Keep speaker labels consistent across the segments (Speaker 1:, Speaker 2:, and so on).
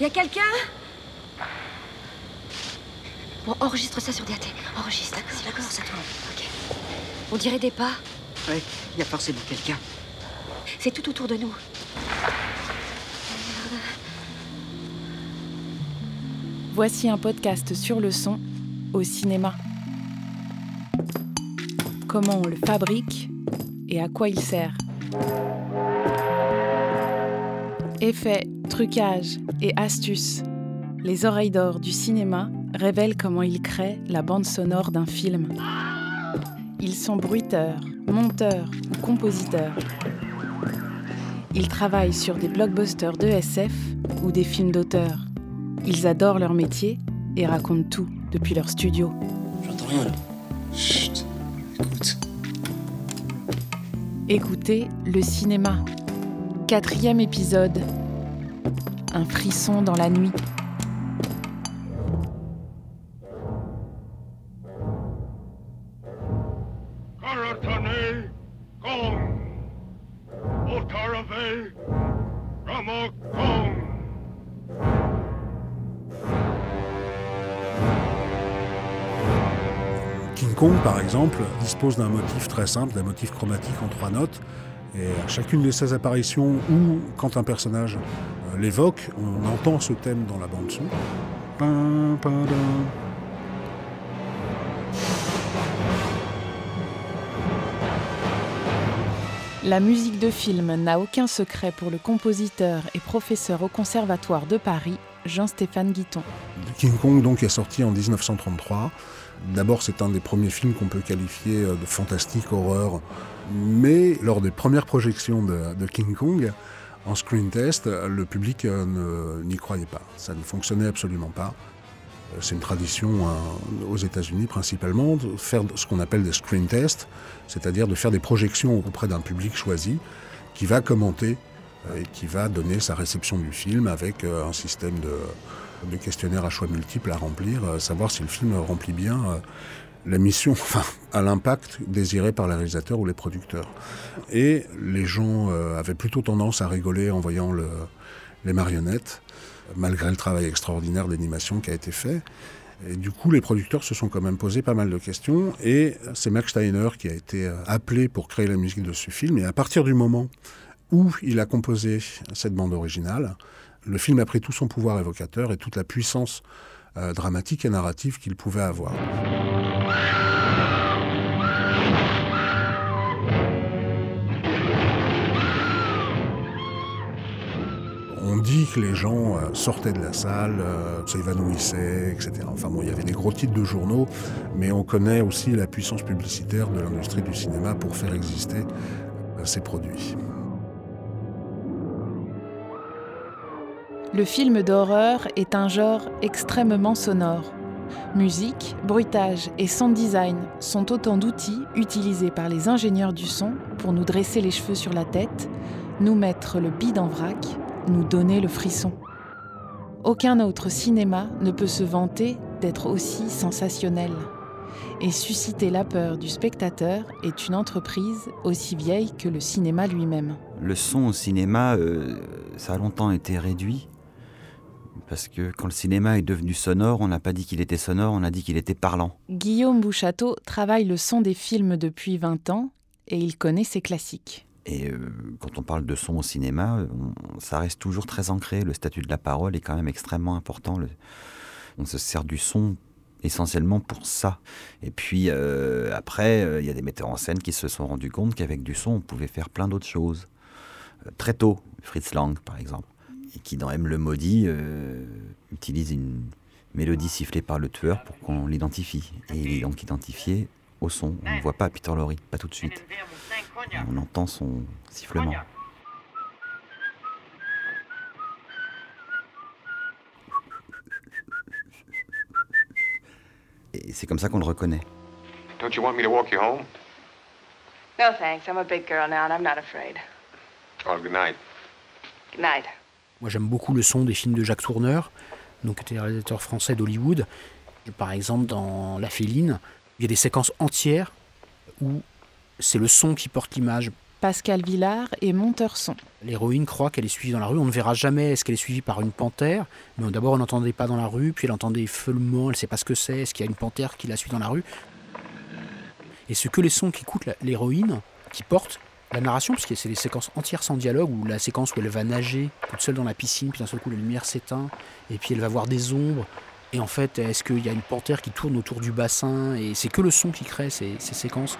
Speaker 1: Y a quelqu'un? Bon, enregistre ça sur DAT. Enregistre. C'est d'accord, ça tourne. Ok. On dirait des pas.
Speaker 2: Ouais, il y a forcément quelqu'un.
Speaker 1: C'est tout autour de nous.
Speaker 3: Voici un podcast sur le son au cinéma. Comment on le fabrique et à quoi il sert. Effets, trucages et astuces. Les oreilles d'or du cinéma révèlent comment ils créent la bande sonore d'un film. Ils sont bruiteurs, monteurs ou compositeurs. Ils travaillent sur des blockbusters de SF ou des films d'auteur. Ils adorent leur métier et racontent tout depuis leur studio.
Speaker 4: J'entends rien là. Chut, écoute.
Speaker 3: Écoutez le cinéma. Quatrième épisode. Un frisson dans la nuit.
Speaker 5: King Kong, par exemple, dispose d'un motif très simple, d'un motif chromatique en trois notes. Et à chacune de ces apparitions, ou quand un personnage l'évoque, on entend ce thème dans la pin, dun.
Speaker 3: La musique de film n'a aucun secret pour le compositeur et professeur au Conservatoire de Paris, Jean-Stéphane Guiton.
Speaker 5: King Kong donc est sorti en 1933. D'abord, c'est un des premiers films qu'on peut qualifier euh, de fantastique, horreur. Mais lors des premières projections de, de King Kong, en screen test, le public euh, n'y croyait pas. Ça ne fonctionnait absolument pas. Euh, C'est une tradition hein, aux États-Unis principalement de faire ce qu'on appelle des screen tests, c'est-à-dire de faire des projections auprès d'un public choisi qui va commenter euh, et qui va donner sa réception du film avec un système de, de questionnaires à choix multiples à remplir, savoir si le film remplit bien la mission, enfin, à l'impact désiré par les réalisateurs ou les producteurs. Et les gens euh, avaient plutôt tendance à rigoler en voyant le- les marionnettes, malgré le travail extraordinaire d'animation qui a été fait. Et du coup, les producteurs se sont quand même posé pas mal de questions. Et c'est Max Steiner qui a été euh, appelé pour créer la musique de ce film. Et à partir du moment où il a composé cette bande originale, le film a pris tout son pouvoir évocateur et toute la puissance euh, dramatique et narrative qu'il pouvait avoir. On dit que les gens euh, sortaient de la salle, euh, s'évanouissaient, etc. Enfin bon, il y avait des gros titres de journaux, mais on connaît aussi la puissance publicitaire de l'industrie du cinéma pour faire exister euh, ces produits.
Speaker 3: Le film d'horreur est un genre extrêmement sonore. Musique, bruitage et sound design sont autant d'outils utilisés par les ingénieurs du son pour nous dresser les cheveux sur la tête, nous mettre le bide en vrac, nous donner le frisson. Aucun autre cinéma ne peut se vanter d'être aussi sensationnel. Et susciter la peur du spectateur est une entreprise aussi vieille que le cinéma lui-même.
Speaker 6: Le son au cinéma, euh, ça a longtemps été réduit. Parce que quand le cinéma est devenu sonore, on n'a pas dit qu'il était sonore, on a dit qu'il était parlant.
Speaker 3: Guillaume Bouchateau travaille le son des films depuis 20 ans et il connaît ses classiques.
Speaker 6: Et euh, quand on parle de son au cinéma, on- ça reste toujours très ancré. Le statut de la parole est quand même extrêmement important. Le- on se sert du son essentiellement pour ça. Et puis euh, après, euh, il y a des metteurs en scène qui se sont rendus compte qu'avec du son, on pouvait faire plein d'autres choses. Très tôt, Fritz Lang par exemple, et qui dans M le maudit euh, utilise une mélodie sifflée par le tueur pour qu'on l'identifie. Et il est donc identifié au son. On ne voit pas Peter Lorre, pas tout de suite. On entend son sifflement. Et c'est comme ça qu'on le reconnaît.
Speaker 7: Don't you want me to walk you home?
Speaker 8: No, thanks. I'm a big girl now and I'm not afraid.
Speaker 7: Oh, good night.
Speaker 8: Good night.
Speaker 2: Moi, j'aime beaucoup le son des films de Jacques Tourneur, donc qui était réalisateur français d'Hollywood. Par exemple, dans La Féline, il y a des séquences entières où c'est le son qui porte l'image,
Speaker 3: Pascal Villard est monteur son.
Speaker 2: L'héroïne croit qu'elle est suivie dans la rue. On ne verra jamais est-ce qu'elle est suivie par une panthère. Mais d'abord, on n'entendait pas dans la rue, puis elle entendait feulement, elle ne sait pas ce que c'est. Est-ce qu'il y a une panthère qui la suit dans la rue? Et ce que les sons qu'écoute l'héroïne, qui portent la narration, parce que c'est des séquences entières sans dialogue, ou la séquence où elle va nager toute seule dans la piscine, puis d'un seul coup la lumière s'éteint, et puis elle va voir des ombres. Et en fait, est-ce qu'il y a une panthère qui tourne autour du bassin Et c'est que le son qui crée ces, ces séquences.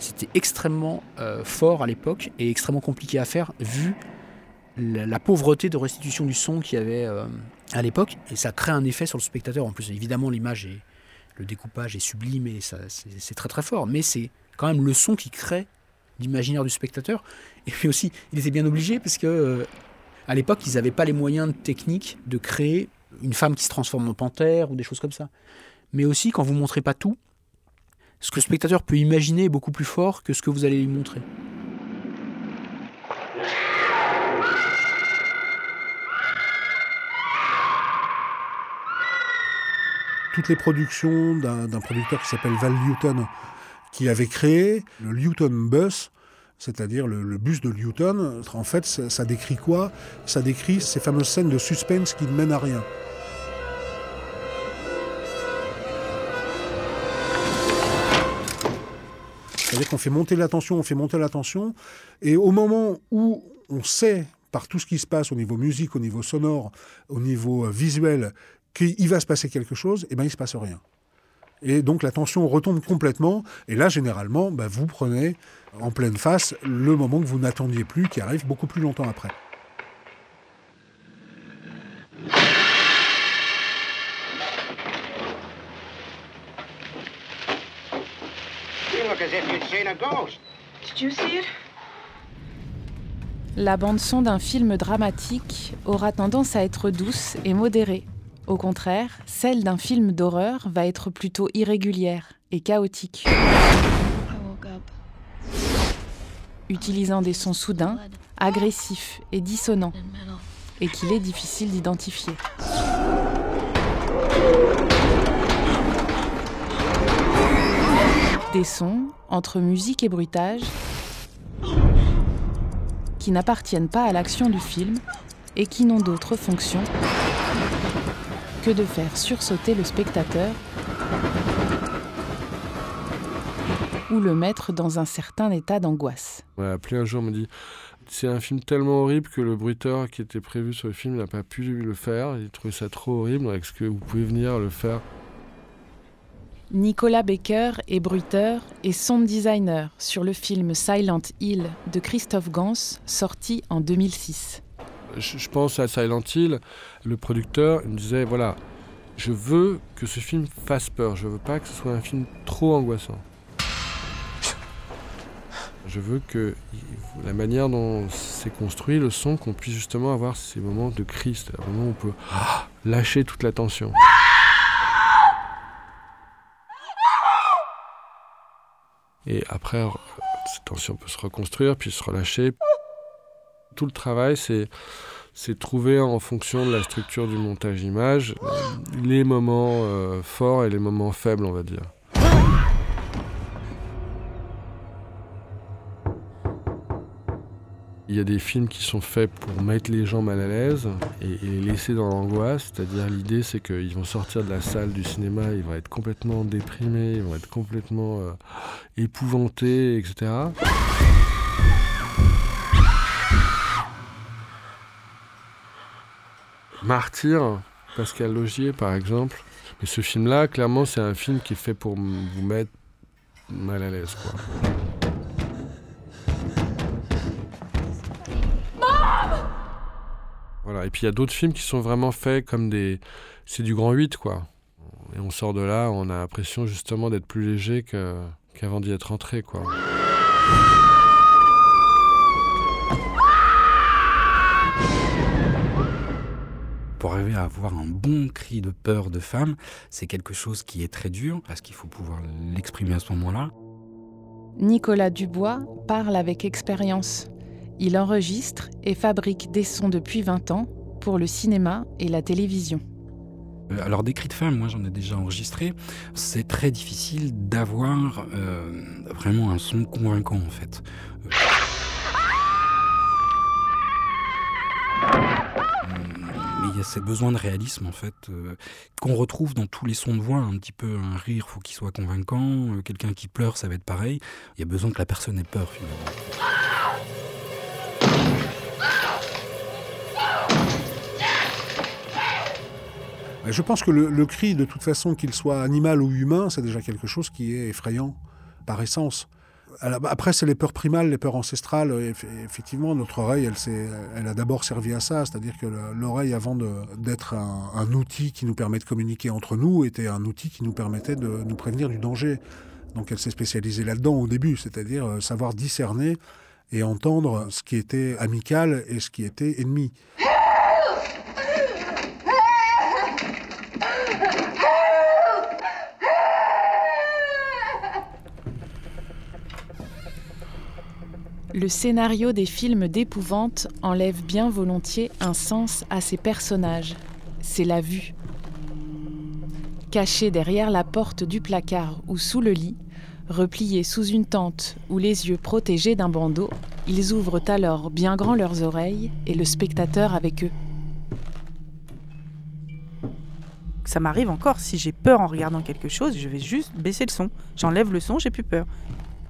Speaker 2: C'était extrêmement euh, fort à l'époque et extrêmement compliqué à faire vu la, pauvreté de restitution du son qu'il y avait euh, à l'époque. Et ça crée un effet sur le spectateur. En plus, évidemment, l'image et le découpage est sublime et c'est, très très fort. Mais c'est quand même le son qui crée l'imaginaire du spectateur. Et puis aussi, il était bien obligé parce que euh, à l'époque, ils n'avaient pas les moyens techniques de créer une femme qui se transforme en panthère ou des choses comme ça. Mais aussi, quand vous montrez pas tout, ce que le spectateur peut imaginer est beaucoup plus fort que ce que vous allez lui montrer.
Speaker 5: Toutes les productions d'un, producteur qui s'appelle Val Newton, qui avait créé le Newton Bus, c'est-à-dire le, bus de Newton. En fait, ça, ça décrit quoi? Ça décrit ces fameuses scènes de suspense qui ne mènent à rien. C'est-à-dire qu'on fait monter la tension, on fait monter la tension, et au moment où on sait, par tout ce qui se passe au niveau musique, au niveau sonore, au niveau euh, visuel, qu'il va se passer quelque chose, et eh ben il se passe rien. Et donc la tension retombe complètement, et là généralement, bah, vous prenez en pleine face le moment que vous n'attendiez plus, qui arrive beaucoup plus longtemps après.
Speaker 3: La bande-son d'un film dramatique aura tendance à être douce et modérée. Au contraire, celle d'un film d'horreur va être plutôt irrégulière et chaotique. Utilisant des sons soudains, agressifs et dissonants, et qu'il est difficile d'identifier. Des sons entre musique et bruitage qui n'appartiennent pas à l'action du film et qui n'ont d'autre fonction que de faire sursauter le spectateur ou le mettre dans un certain état d'angoisse.
Speaker 9: On m'a appelé un jour, on m'a dit c'est un film tellement horrible que le bruiteur qui était prévu sur le film n'a pas pu le faire. Il trouvait ça trop horrible. Est-ce que vous pouvez venir le faire?
Speaker 3: Nicolas Baker est bruiteur et sound designer sur le film Silent Hill de Christophe Gans, sorti en 2006.
Speaker 9: Je pense à Silent Hill, le producteur me disait voilà, je veux que ce film fasse peur, je veux pas que ce soit un film trop angoissant. Je veux que la manière dont c'est construit, le son, qu'on puisse justement avoir ces moments de crise, c'est-à-dire moment où on peut lâcher toute la tension. Et après, cette tension peut se reconstruire, puis se relâcher. Tout le travail, c'est trouver en fonction de la structure du montage image les moments euh, forts et les moments faibles, on va dire. Il y a des films qui sont faits pour mettre les gens mal à l'aise et, et, les laisser dans l'angoisse. C'est-à-dire l'idée c'est qu'ils vont sortir de la salle du cinéma, ils vont être complètement déprimés, ils vont être complètement euh, épouvantés, etc. Martyr, Pascal Logier par exemple. Mais ce film-là, clairement, c'est un film qui est fait pour vous mettre mal à l'aise. quoi. Voilà. Et puis il y a d'autres films qui sont vraiment faits comme des. C'est du grand 8, quoi. Et on sort de là, on a l'impression justement d'être plus léger qu'avant qu d'y être rentré, quoi.
Speaker 10: Pour arriver à avoir un bon cri de peur de femme, c'est quelque chose qui est très dur parce qu'il faut pouvoir l'exprimer à ce moment-là.
Speaker 3: Nicolas Dubois parle avec expérience. Il enregistre et fabrique des sons depuis 20 ans pour le cinéma et la télévision.
Speaker 10: Euh, alors des cris de femme, moi j'en ai déjà enregistré. C'est très difficile d'avoir euh, vraiment un son convaincant en fait. Euh, y a ce besoin de réalisme en fait qu'on retrouve dans tous les sons de voix. Un petit peu un rire, faut qu'il soit convaincant. Quelqu'un qui pleure, ça va être pareil. Il y a besoin que la personne ait peur finalement.
Speaker 5: Je pense que le, cri, de toute façon, qu'il soit animal ou humain, c'est déjà quelque chose qui est effrayant par essence. Après, c'est les peurs primales, les peurs ancestrales. Effectivement, notre oreille, elle, elle a d'abord servi à ça. C'est-à-dire que l'oreille, avant d'être un, un, outil qui nous permet de communiquer entre nous, était un outil qui nous permettait de nous prévenir du danger. Donc elle s'est spécialisée là-dedans au début, c'est-à-dire euh, savoir discerner et entendre ce qui était amical et ce qui était ennemi.
Speaker 3: Le scénario des films d'épouvante enlève bien volontiers un sens à ces personnages. C'est la vue. Cachés derrière la porte du placard ou sous le lit, repliés sous une tente ou les yeux protégés d'un bandeau, ils ouvrent alors bien grand leurs oreilles et le spectateur avec eux.
Speaker 11: Ça m'arrive encore, si j'ai peur en regardant quelque chose, je vais juste baisser le son. J'enlève le son, j'ai plus peur.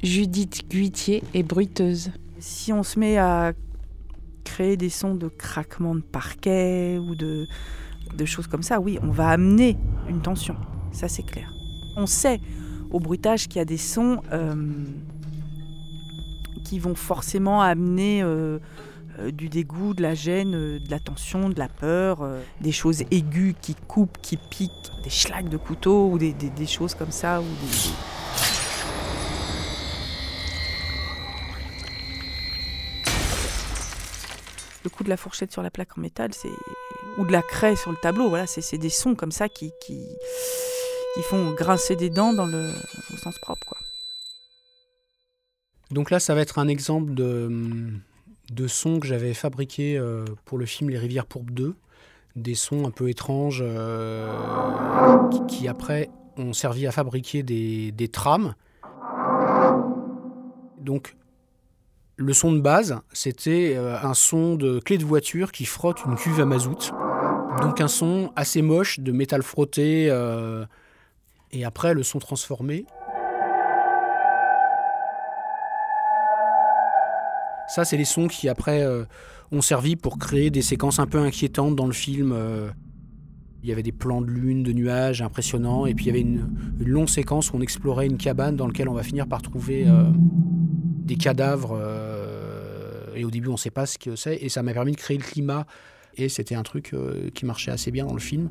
Speaker 3: Judith Guitier est bruiteuse.
Speaker 11: Si on se met à créer des sons de craquement de parquet ou de, choses comme ça, oui, on va amener une tension. Ça, c'est clair. On sait au bruitage qu'il y a des sons euh, qui vont forcément amener euh, euh, du dégoût, de la gêne, de la tension, de la peur, des choses aiguës qui coupent, qui piquent, des schlags de couteau ou des, choses comme ça. Ou des, le coup de la fourchette sur la plaque en métal, c'est ou de la craie sur le tableau. Voilà, c'est des sons comme ça qui, qui, font grincer des dents dans le au sens propre, quoi.
Speaker 2: Donc là, ça va être un exemple de, de sons que j'avais fabriqué euh, pour le film Les Rivières Pourpres 2. Des sons un peu étranges euh, qui, après ont servi à fabriquer des, des trames. Donc le son de base, c'était euh, un son de clé de voiture qui frotte une cuve à mazout. Donc un son assez moche de métal frotté. Euh, et après, le son transformé. Ça, c'est les sons qui après euh, ont servi pour créer des séquences un peu inquiétantes dans le film. Il y avait des plans de lune, de nuages impressionnants, et puis il y avait une, une longue séquence où on explorait une cabane dans laquelle on va finir par trouver des cadavres. Et au début, on ne sait pas ce que c'est. Et ça m'a permis de créer le climat. Et c'était un truc euh, qui marchait assez bien dans le film.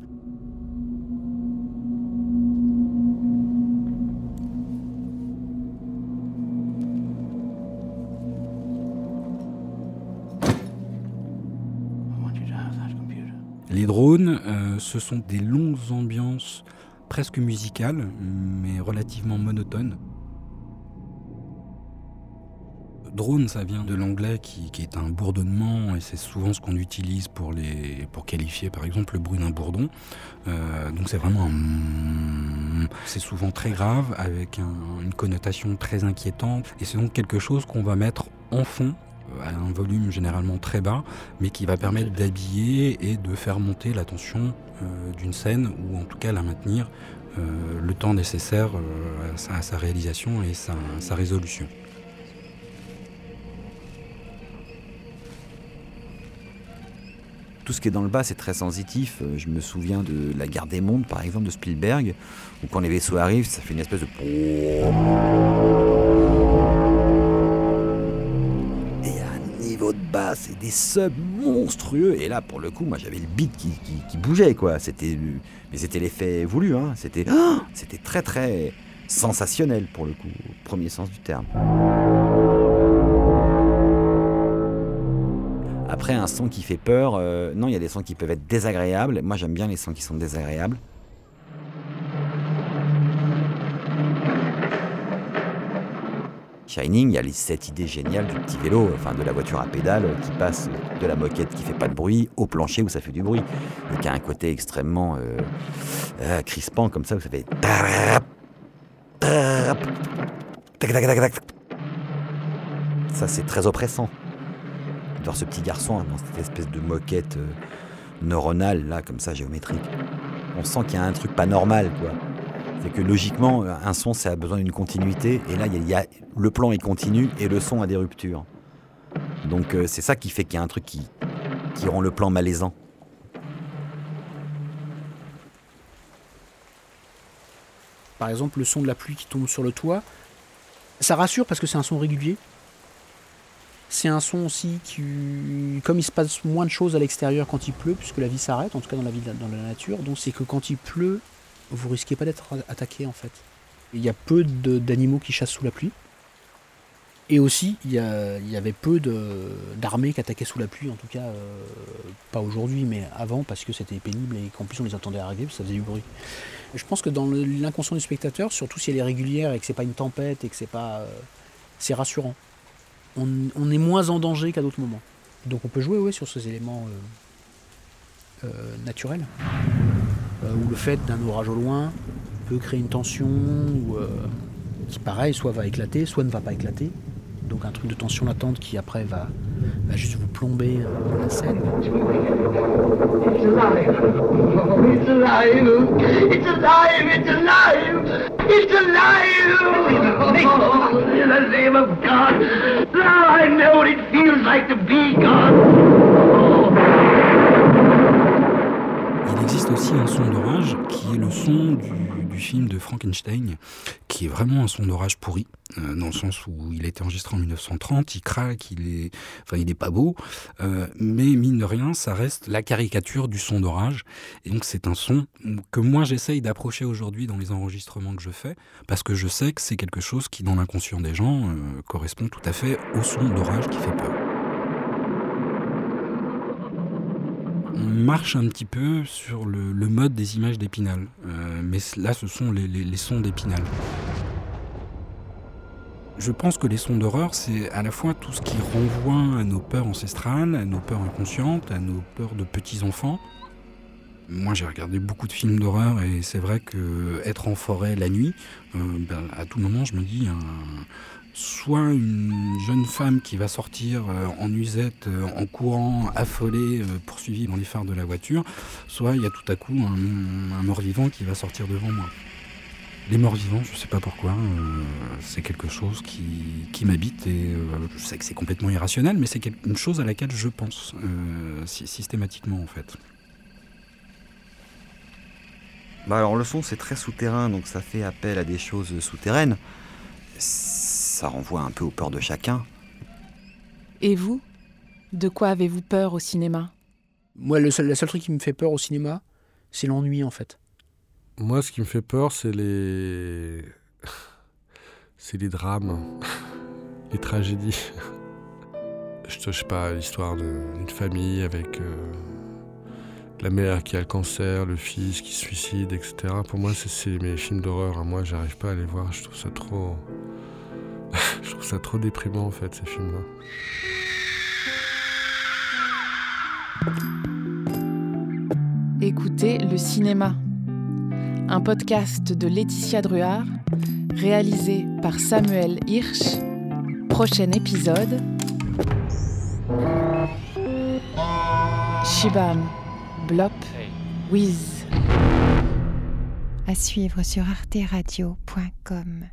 Speaker 10: Les drones, euh, ce sont des longues ambiances presque musicales, mais relativement monotones. Drone, ça vient de l'anglais qui, est un bourdonnement et c'est souvent ce qu'on utilise pour, qualifier par exemple le bruit d'un bourdon. Euh, donc c'est vraiment un... C'est souvent très grave avec une connotation très inquiétante et c'est donc quelque chose qu'on va mettre en fond euh, à un volume généralement très bas, mais qui va permettre d'habiller et de faire monter la tension euh, d'une scène, ou en tout cas la maintenir le temps nécessaire à, sa, réalisation et sa résolution.
Speaker 6: Tout ce qui est dans le bas, c'est très sensitif. Euh, je me souviens de La Guerre des Mondes, par exemple, de Spielberg, où quand les vaisseaux arrivent, ça fait une espèce de. Et il y a un niveau de bas, c'est des subs monstrueux. Et là, pour le coup, moi, j'avais le beat qui, bougeait, quoi. C'était, mais c'était l'effet voulu, hein. C'était, c'était très, très sensationnel, pour le coup, au premier sens du terme. Après, un son qui fait peur, euh, non, il y a des sons qui peuvent être désagréables. Moi, j'aime bien les sons qui sont désagréables. Shining, il y a cette idée géniale du petit vélo, enfin de la voiture à pédale euh, qui passe de la moquette qui fait pas de bruit au plancher où ça fait du bruit et qui a un côté extrêmement euh, crispant comme ça tac, tac. ça c'est très oppressant de voir ce petit garçon hein, dans cette espèce de moquette euh, neuronale là comme ça géométrique on sent qu'il y a un truc pas normal quoi c'est que logiquement, un son, ça a besoin d'une continuité. Et là, il y a, il y a- le plan est continu et le son a des ruptures. Donc euh, c'est ça qui fait qu'il y a un truc qui, qui rend le plan malaisant.
Speaker 2: Par exemple, le son de la pluie qui tombe sur le toit, ça rassure parce que c'est un son régulier? C'est un son aussi qui, comme il se passe moins de choses à l'extérieur quand il pleut, puisque la vie s'arrête, en tout cas dans la vie dans la nature, donc c'est que quand il pleut, vous risquez pas d'être attaqué en fait. Il y a peu d'animaux qui chassent sous la pluie. Et aussi, il y, avait peu d'armées qui attaquaient sous la pluie, en tout cas, euh, pas aujourd'hui, mais avant, parce que c'était pénible et qu'en plus on les entendait arriver, ça faisait du bruit. Je pense que dans l'inconscient du spectateur, surtout si elle est régulière et que c'est pas une tempête et que c'est pas. euh, c'est rassurant. On, on est moins en danger qu'à d'autres moments. Donc on peut jouer ouais, sur ces éléments euh, euh, naturels. Euh, ou le fait d'un orage au loin peut créer une tension, ou euh, qui pareil, soit va éclater, soit ne va pas éclater. Donc un truc de tension latente qui après va, va juste vous plomber euh, la scène.
Speaker 12: It's
Speaker 10: aussi un son d'orage qui est le son du, film de Frankenstein, qui est vraiment un son d'orage pourri, euh, dans le sens où il a été enregistré en 1930, il craque, il est, enfin, il est pas beau, euh, mais mine de rien, ça reste la caricature du son d'orage. Et donc c'est un son que moi j'essaye d'approcher aujourd'hui dans les enregistrements que je fais, parce que je sais que c'est quelque chose qui, dans l'inconscient des gens, euh, correspond tout à fait au son d'orage qui fait peur. On marche un petit peu sur le, mode des images d'Épinal. Euh, mais là, ce sont les, sons d'Épinal. Je pense que les sons d'horreur, c'est à la fois tout ce qui renvoie à nos peurs ancestrales, à nos peurs inconscientes, à nos peurs de petits-enfants. Moi, j'ai regardé beaucoup de films d'horreur et c'est vrai que être en forêt la nuit, euh, ben, à tout moment, je me dis, soit une jeune femme qui va sortir euh, en nuisette, euh, en courant, affolée, euh, poursuivie dans les phares de la voiture, soit il y a tout à coup un, mort-vivant qui va sortir devant moi. Les morts-vivants, je sais pas pourquoi, c'est quelque chose qui, m'habite et je sais que c'est complètement irrationnel, mais c'est une chose à laquelle je pense sy- systématiquement en fait.
Speaker 6: Bah alors le son c'est très souterrain, donc ça fait appel à des choses souterraines. Ça renvoie un peu aux peurs de chacun.
Speaker 3: Et vous? De quoi avez-vous peur au cinéma?
Speaker 2: Moi, le seul, la seule truc qui me fait peur au cinéma, c'est l'ennui en fait.
Speaker 9: Moi, ce qui me fait peur, c'est les. C'est les drames, les tragédies. Je sais pas, l'histoire d'une famille avec euh, la mère qui a le cancer, le fils qui se suicide, etc. Pour moi, c'est- c'est mes films d'horreur. hein. Moi, j'arrive pas à les voir. Je trouve ça trop. Ça trop déprimant, en fait, ces films-là.
Speaker 3: Écoutez Le Cinéma, un podcast de Laetitia Druard, réalisé par Samuel Hirsch. Prochain épisode Shibam, Blop, Wiz.
Speaker 13: À suivre sur arteradio.com.